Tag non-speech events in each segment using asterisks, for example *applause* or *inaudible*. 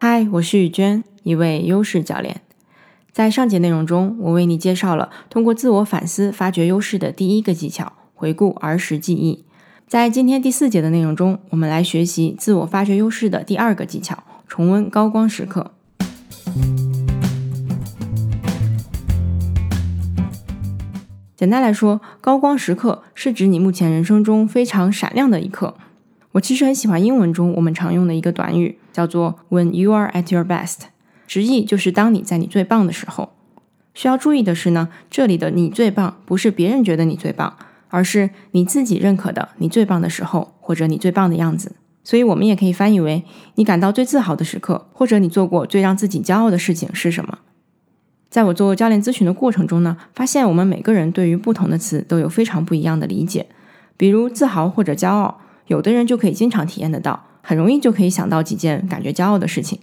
嗨，我是雨娟，一位优势教练。在上节内容中，我为你介绍了通过自我反思发掘优势的第一个技巧——回顾儿时记忆。在今天第四节的内容中，我们来学习自我发掘优势的第二个技巧——重温高光时刻。简单来说，高光时刻是指你目前人生中非常闪亮的一刻。我其实很喜欢英文中我们常用的一个短语，叫做 "When you are at your best"，直译就是当你在你最棒的时候。需要注意的是呢，这里的你最棒不是别人觉得你最棒，而是你自己认可的你最棒的时候，或者你最棒的样子。所以，我们也可以翻译为你感到最自豪的时刻，或者你做过最让自己骄傲的事情是什么。在我做教练咨询的过程中呢，发现我们每个人对于不同的词都有非常不一样的理解，比如自豪或者骄傲。有的人就可以经常体验得到，很容易就可以想到几件感觉骄傲的事情，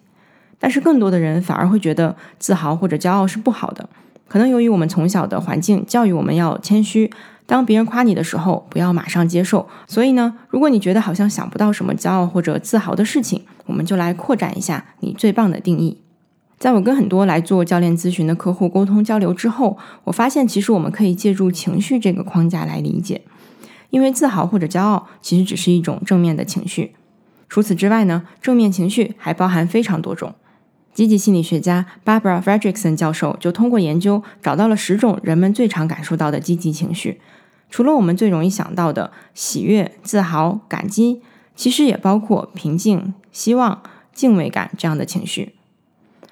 但是更多的人反而会觉得自豪或者骄傲是不好的。可能由于我们从小的环境教育我们要谦虚，当别人夸你的时候不要马上接受。所以呢，如果你觉得好像想不到什么骄傲或者自豪的事情，我们就来扩展一下你最棒的定义。在我跟很多来做教练咨询的客户沟通交流之后，我发现其实我们可以借助情绪这个框架来理解。因为自豪或者骄傲其实只是一种正面的情绪。除此之外呢，正面情绪还包含非常多种。积极心理学家 Barbara Fredrickson 教授就通过研究找到了十种人们最常感受到的积极情绪。除了我们最容易想到的喜悦、自豪、感激，其实也包括平静、希望、敬畏感这样的情绪。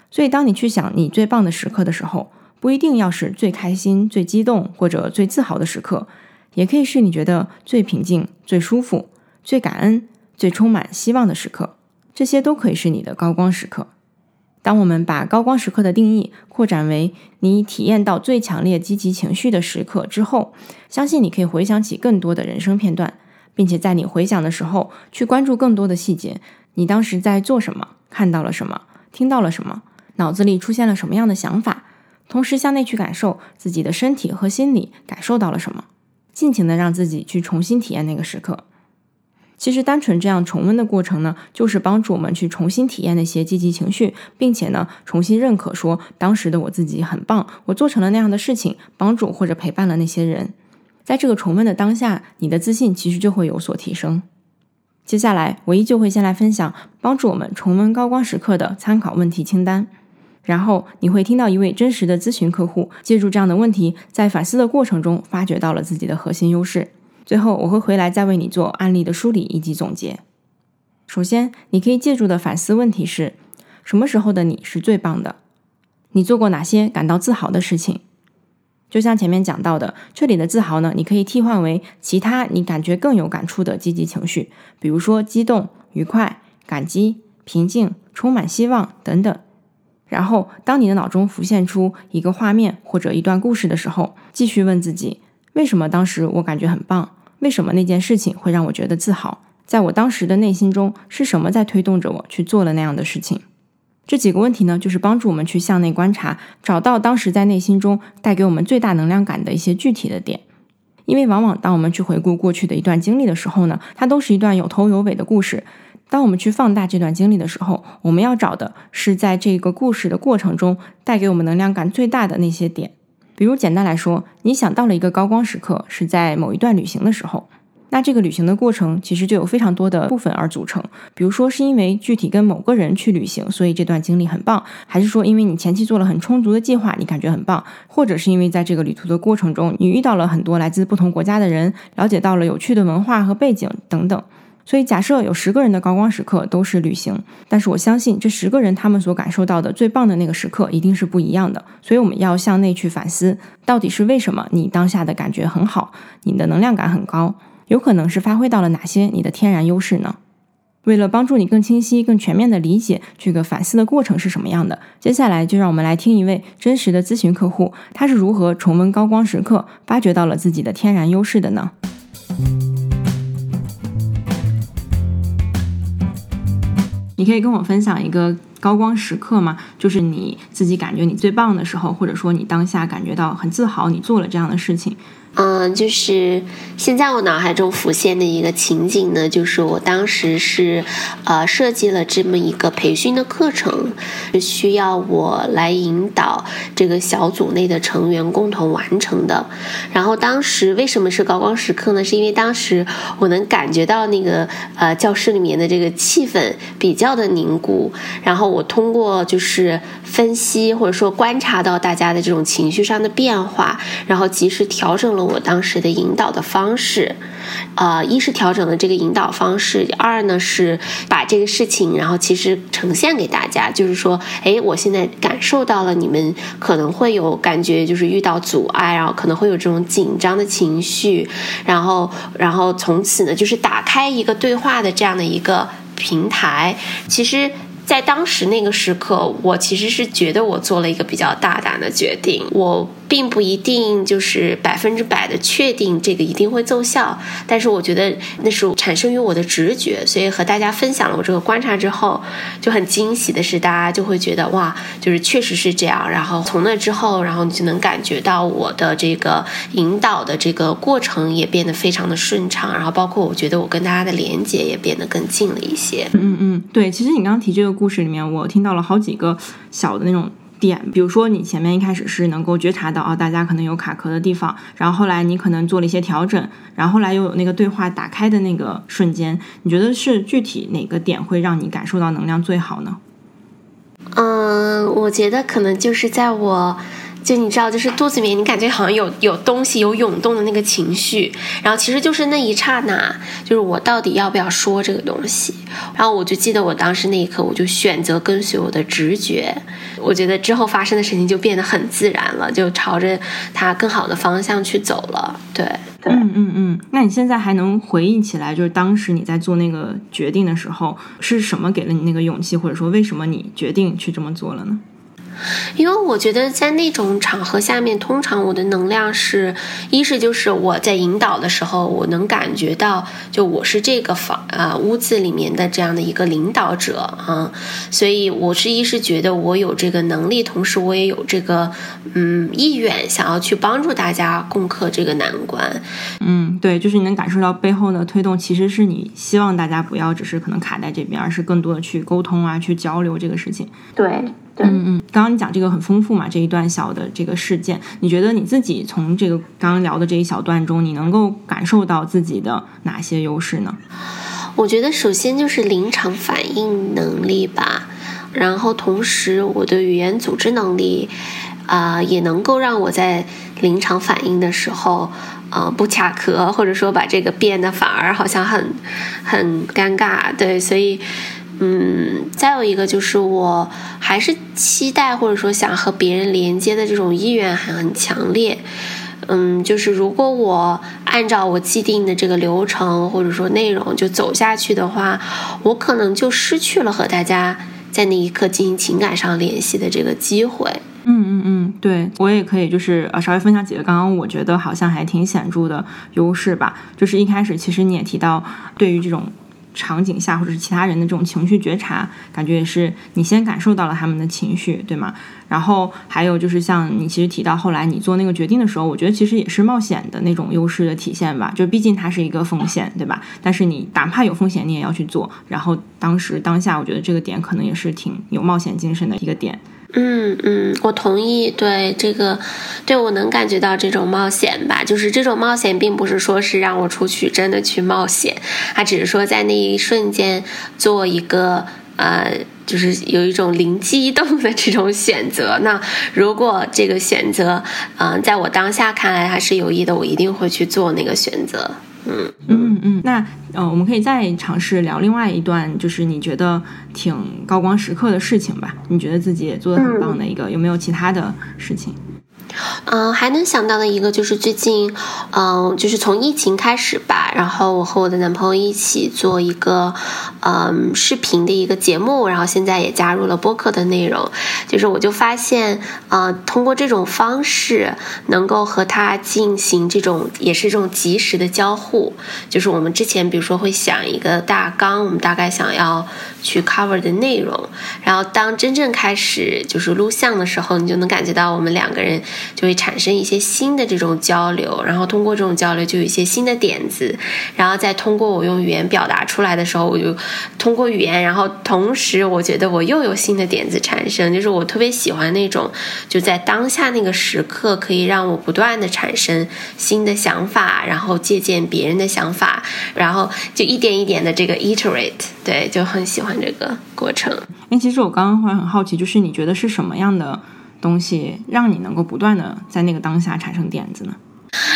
所以，当你去想你最棒的时刻的时候，不一定要是最开心、最激动或者最自豪的时刻。也可以是你觉得最平静、最舒服、最感恩、最充满希望的时刻，这些都可以是你的高光时刻。当我们把高光时刻的定义扩展为你体验到最强烈积极情绪的时刻之后，相信你可以回想起更多的人生片段，并且在你回想的时候去关注更多的细节。你当时在做什么？看到了什么？听到了什么？脑子里出现了什么样的想法？同时向内去感受自己的身体和心理感受到了什么？尽情的让自己去重新体验那个时刻。其实，单纯这样重温的过程呢，就是帮助我们去重新体验那些积极情绪，并且呢，重新认可说当时的我自己很棒，我做成了那样的事情，帮助或者陪伴了那些人。在这个重温的当下，你的自信其实就会有所提升。接下来，我依旧会先来分享帮助我们重温高光时刻的参考问题清单。然后你会听到一位真实的咨询客户，借助这样的问题，在反思的过程中发掘到了自己的核心优势。最后我会回来再为你做案例的梳理以及总结。首先，你可以借助的反思问题是：什么时候的你是最棒的？你做过哪些感到自豪的事情？就像前面讲到的，这里的自豪呢，你可以替换为其他你感觉更有感触的积极情绪，比如说激动、愉快、感激、平静、充满希望等等。然后，当你的脑中浮现出一个画面或者一段故事的时候，继续问自己：为什么当时我感觉很棒？为什么那件事情会让我觉得自豪？在我当时的内心中，是什么在推动着我去做了那样的事情？这几个问题呢，就是帮助我们去向内观察，找到当时在内心中带给我们最大能量感的一些具体的点。因为往往当我们去回顾过去的一段经历的时候呢，它都是一段有头有尾的故事。当我们去放大这段经历的时候，我们要找的是在这个故事的过程中带给我们能量感最大的那些点。比如，简单来说，你想到了一个高光时刻是在某一段旅行的时候，那这个旅行的过程其实就有非常多的部分而组成。比如说，是因为具体跟某个人去旅行，所以这段经历很棒；还是说，因为你前期做了很充足的计划，你感觉很棒；或者是因为在这个旅途的过程中，你遇到了很多来自不同国家的人，了解到了有趣的文化和背景等等。所以，假设有十个人的高光时刻都是旅行，但是我相信这十个人他们所感受到的最棒的那个时刻一定是不一样的。所以，我们要向内去反思，到底是为什么你当下的感觉很好，你的能量感很高，有可能是发挥到了哪些你的天然优势呢？为了帮助你更清晰、更全面的理解这个反思的过程是什么样的，接下来就让我们来听一位真实的咨询客户，他是如何重温高光时刻，发掘到了自己的天然优势的呢？你可以跟我分享一个高光时刻吗？就是你自己感觉你最棒的时候，或者说你当下感觉到很自豪，你做了这样的事情，嗯，就是现在我脑海中浮现的一个情景呢，就是我当时是呃设计了这么一个培训的课程，是需要我来引导这个小组内的成员共同完成的。然后当时为什么是高光时刻呢？是因为当时我能感觉到那个呃教室里面的这个气氛比较的凝固，然后我通过就是分析或者说观察到大家的这种情绪上的变化，然后及时调整了。我当时的引导的方式，呃，一是调整了这个引导方式，二呢是把这个事情，然后其实呈现给大家，就是说，哎，我现在感受到了你们可能会有感觉，就是遇到阻碍，然后可能会有这种紧张的情绪，然后，然后从此呢，就是打开一个对话的这样的一个平台，其实。在当时那个时刻，我其实是觉得我做了一个比较大胆的决定。我并不一定就是百分之百的确定这个一定会奏效，但是我觉得那是产生于我的直觉。所以和大家分享了我这个观察之后，就很惊喜的是，大家就会觉得哇，就是确实是这样。然后从那之后，然后你就能感觉到我的这个引导的这个过程也变得非常的顺畅。然后包括我觉得我跟大家的连接也变得更近了一些。嗯嗯，对，其实你刚刚提这个。故事里面，我听到了好几个小的那种点，比如说你前面一开始是能够觉察到啊，大家可能有卡壳的地方，然后后来你可能做了一些调整，然后后来又有那个对话打开的那个瞬间，你觉得是具体哪个点会让你感受到能量最好呢？嗯，我觉得可能就是在我。就你知道，就是肚子里面你感觉好像有有东西有涌动的那个情绪，然后其实就是那一刹那，就是我到底要不要说这个东西？然后我就记得我当时那一刻，我就选择跟随我的直觉。我觉得之后发生的事情就变得很自然了，就朝着它更好的方向去走了。对，嗯嗯嗯。那你现在还能回忆起来，就是当时你在做那个决定的时候，是什么给了你那个勇气，或者说为什么你决定去这么做了呢？因为我觉得在那种场合下面，通常我的能量是，一是就是我在引导的时候，我能感觉到，就我是这个房啊屋子里面的这样的一个领导者啊，所以我是一是觉得我有这个能力，同时我也有这个嗯意愿，想要去帮助大家攻克这个难关。嗯，对，就是你能感受到背后的推动，其实是你希望大家不要只是可能卡在这边，而是更多的去沟通啊，去交流这个事情。对。嗯嗯，刚刚你讲这个很丰富嘛，这一段小的这个事件，你觉得你自己从这个刚刚聊的这一小段中，你能够感受到自己的哪些优势呢？我觉得首先就是临场反应能力吧，然后同时我的语言组织能力啊，也能够让我在临场反应的时候啊不卡壳，或者说把这个变得反而好像很很尴尬，对，所以。嗯，再有一个就是，我还是期待或者说想和别人连接的这种意愿还很强烈。嗯，就是如果我按照我既定的这个流程或者说内容就走下去的话，我可能就失去了和大家在那一刻进行情感上联系的这个机会。嗯嗯嗯，对我也可以就是呃稍微分享几个刚刚我觉得好像还挺显著的优势吧。就是一开始其实你也提到，对于这种。场景下或者是其他人的这种情绪觉察，感觉也是你先感受到了他们的情绪，对吗？然后还有就是像你其实提到后来你做那个决定的时候，我觉得其实也是冒险的那种优势的体现吧。就毕竟它是一个风险，对吧？但是你哪怕有风险，你也要去做。然后当时当下，我觉得这个点可能也是挺有冒险精神的一个点。嗯嗯，我同意。对这个，对我能感觉到这种冒险吧。就是这种冒险，并不是说是让我出去真的去冒险，它只是说在那一瞬间做一个呃，就是有一种灵机一动的这种选择。那如果这个选择，嗯，在我当下看来还是有益的，我一定会去做那个选择。嗯嗯嗯，那呃，我们可以再尝试聊另外一段，就是你觉得挺高光时刻的事情吧？你觉得自己也做的很棒的一个，有没有其他的事情？嗯，还能想到的一个就是最近，嗯，就是从疫情开始吧，然后我和我的男朋友一起做一个，嗯，视频的一个节目，然后现在也加入了播客的内容。就是我就发现，呃，通过这种方式，能够和他进行这种也是这种及时的交互。就是我们之前比如说会想一个大纲，我们大概想要去 cover 的内容，然后当真正开始就是录像的时候，你就能感觉到我们两个人。就会产生一些新的这种交流，然后通过这种交流就有一些新的点子，然后再通过我用语言表达出来的时候，我就通过语言，然后同时我觉得我又有新的点子产生，就是我特别喜欢那种就在当下那个时刻可以让我不断的产生新的想法，然后借鉴别人的想法，然后就一点一点的这个 iterate，对，就很喜欢这个过程。哎，其实我刚刚会很好奇，就是你觉得是什么样的？东西让你能够不断的在那个当下产生点子呢？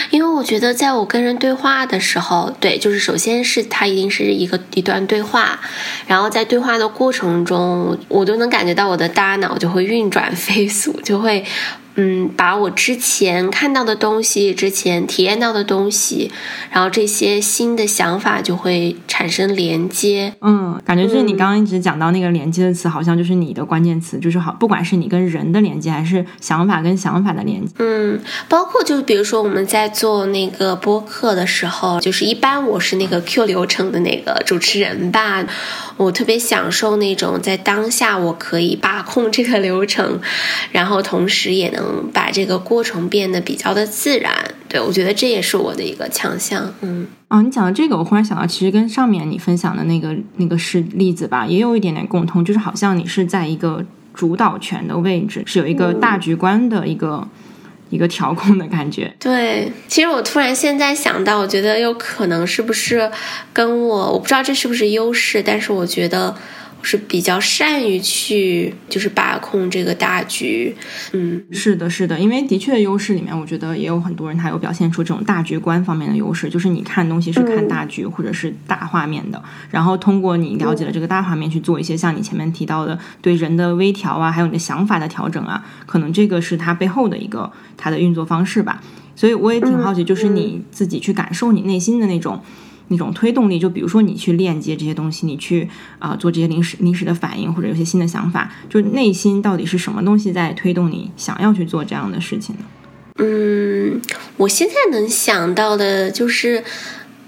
因为我觉得，在我跟人对话的时候，对，就是首先是它一定是一个一段对话，然后在对话的过程中，我都能感觉到我的大脑就会运转飞速，就会。嗯，把我之前看到的东西、之前体验到的东西，然后这些新的想法就会产生连接。嗯，感觉就是你刚刚一直讲到那个连接的词，好像就是你的关键词，就是好，不管是你跟人的连接，还是想法跟想法的连接。嗯，包括就是比如说我们在做那个播客的时候，就是一般我是那个 Q 流程的那个主持人吧，我特别享受那种在当下我可以把控这个流程，然后同时也能。把这个过程变得比较的自然，对我觉得这也是我的一个强项。嗯，啊，你讲的这个，我忽然想到，其实跟上面你分享的那个那个是例子吧，也有一点点共通，就是好像你是在一个主导权的位置，是有一个大局观的一个一个调控的感觉。*laughs* 对，其实我突然现在想到，我觉得有可能是不是跟我，我不知道这是不是优势，但是我觉得。是比较善于去就是把控这个大局，嗯，是的，是的，因为的确优势里面，我觉得也有很多人他有表现出这种大局观方面的优势，就是你看东西是看大局或者是大画面的，然后通过你了解了这个大画面去做一些像你前面提到的对人的微调啊，还有你的想法的调整啊，可能这个是它背后的一个它的运作方式吧。所以我也挺好奇，就是你自己去感受你内心的那种。那种推动力，就比如说你去链接这些东西，你去啊做这些临时临时的反应，或者有些新的想法，就内心到底是什么东西在推动你想要去做这样的事情呢？嗯，我现在能想到的就是，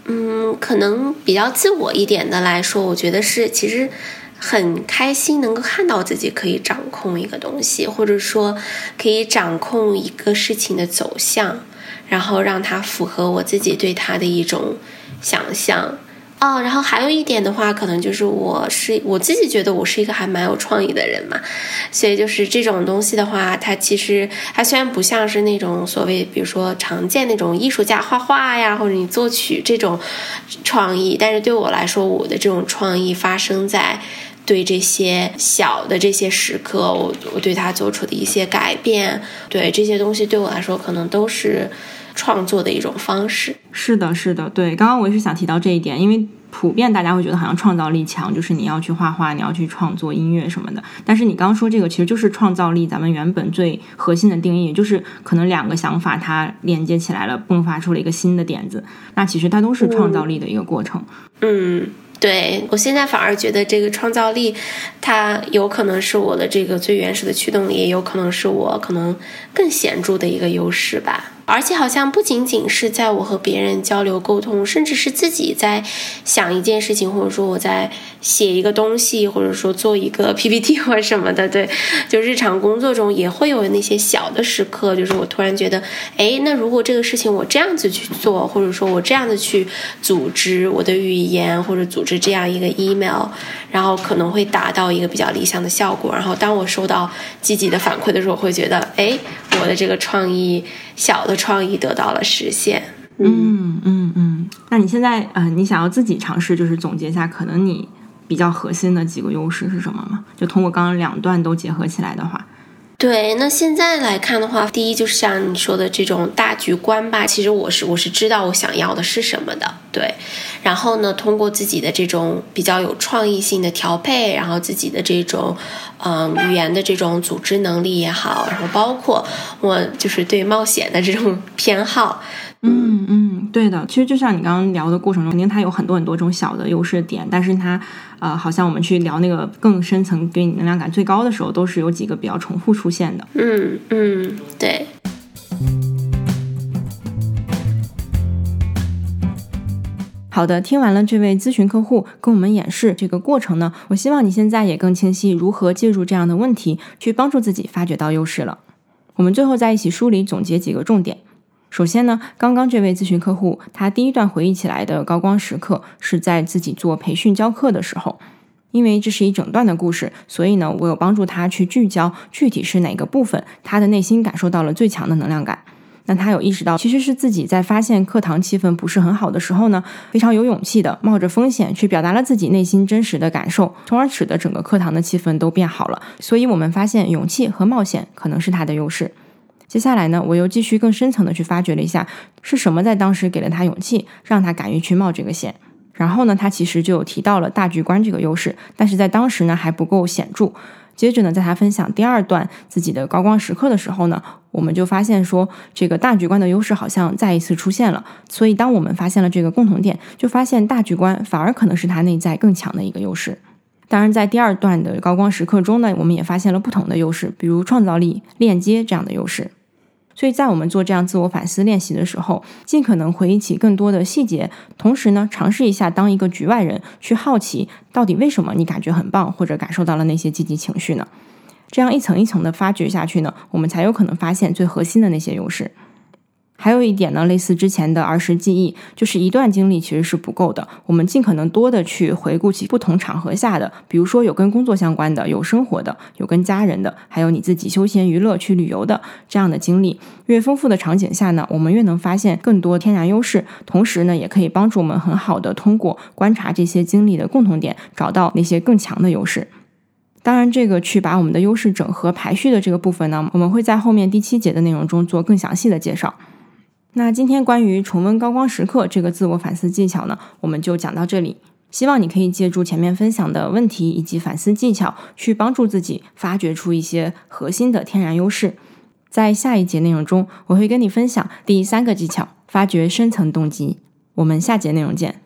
嗯，可能比较自我一点的来说，我觉得是其实很开心能够看到自己可以掌控一个东西，或者说可以掌控一个事情的走向，然后让它符合我自己对它的一种。想象哦，然后还有一点的话，可能就是我是我自己觉得我是一个还蛮有创意的人嘛，所以就是这种东西的话，它其实它虽然不像是那种所谓，比如说常见那种艺术家画画呀，或者你作曲这种创意，但是对我来说，我的这种创意发生在对这些小的这些时刻，我我对它做出的一些改变，对这些东西对我来说，可能都是。创作的一种方式，是的，是的，对。刚刚我也是想提到这一点，因为普遍大家会觉得好像创造力强，就是你要去画画，你要去创作音乐什么的。但是你刚刚说这个，其实就是创造力，咱们原本最核心的定义，就是可能两个想法它连接起来了，迸发出了一个新的点子，那其实它都是创造力的一个过程。嗯。对我现在反而觉得这个创造力，它有可能是我的这个最原始的驱动力，也有可能是我可能更显著的一个优势吧。而且好像不仅仅是在我和别人交流沟通，甚至是自己在想一件事情，或者说我在写一个东西，或者说做一个 *laughs* PPT 或什么的，对，就日常工作中也会有那些小的时刻，就是我突然觉得，哎，那如果这个事情我这样子去做，或者说我这样子去组织我的语言，或者组织这样一个 email，然后可能会达到一个比较理想的效果。然后当我收到积极的反馈的时候，会觉得，哎，我的这个创意。小的创意得到了实现。嗯嗯嗯，那你现在呃，你想要自己尝试，就是总结一下，可能你比较核心的几个优势是什么吗？就通过刚刚两段都结合起来的话。对，那现在来看的话，第一就是像你说的这种大局观吧。其实我是我是知道我想要的是什么的，对。然后呢，通过自己的这种比较有创意性的调配，然后自己的这种嗯语言的这种组织能力也好，然后包括我就是对冒险的这种偏好。嗯嗯，对的。其实就像你刚刚聊的过程中，肯定它有很多很多种小的优势点，但是它，呃，好像我们去聊那个更深层、给你能量感最高的时候，都是有几个比较重复出现的。嗯嗯，对。好的，听完了这位咨询客户跟我们演示这个过程呢，我希望你现在也更清晰如何借助这样的问题去帮助自己发掘到优势了。我们最后在一起梳理总结几个重点。首先呢，刚刚这位咨询客户，他第一段回忆起来的高光时刻是在自己做培训教课的时候，因为这是一整段的故事，所以呢，我有帮助他去聚焦具体是哪个部分，他的内心感受到了最强的能量感。那他有意识到，其实是自己在发现课堂气氛不是很好的时候呢，非常有勇气的冒着风险去表达了自己内心真实的感受，从而使得整个课堂的气氛都变好了。所以我们发现，勇气和冒险可能是他的优势。接下来呢，我又继续更深层的去发掘了一下，是什么在当时给了他勇气，让他敢于去冒这个险。然后呢，他其实就提到了大局观这个优势，但是在当时呢还不够显著。接着呢，在他分享第二段自己的高光时刻的时候呢，我们就发现说，这个大局观的优势好像再一次出现了。所以，当我们发现了这个共同点，就发现大局观反而可能是他内在更强的一个优势。当然，在第二段的高光时刻中呢，我们也发现了不同的优势，比如创造力、链接这样的优势。所以在我们做这样自我反思练习的时候，尽可能回忆起更多的细节，同时呢，尝试一下当一个局外人去好奇，到底为什么你感觉很棒，或者感受到了那些积极情绪呢？这样一层一层的发掘下去呢，我们才有可能发现最核心的那些优势。还有一点呢，类似之前的儿时记忆，就是一段经历其实是不够的。我们尽可能多的去回顾起不同场合下的，比如说有跟工作相关的、有生活的、有跟家人的，还有你自己休闲娱乐去旅游的这样的经历。越丰富的场景下呢，我们越能发现更多天然优势，同时呢，也可以帮助我们很好的通过观察这些经历的共同点，找到那些更强的优势。当然，这个去把我们的优势整合排序的这个部分呢，我们会在后面第七节的内容中做更详细的介绍。那今天关于重温高光时刻这个自我反思技巧呢，我们就讲到这里。希望你可以借助前面分享的问题以及反思技巧，去帮助自己发掘出一些核心的天然优势。在下一节内容中，我会跟你分享第三个技巧：发掘深层动机。我们下节内容见。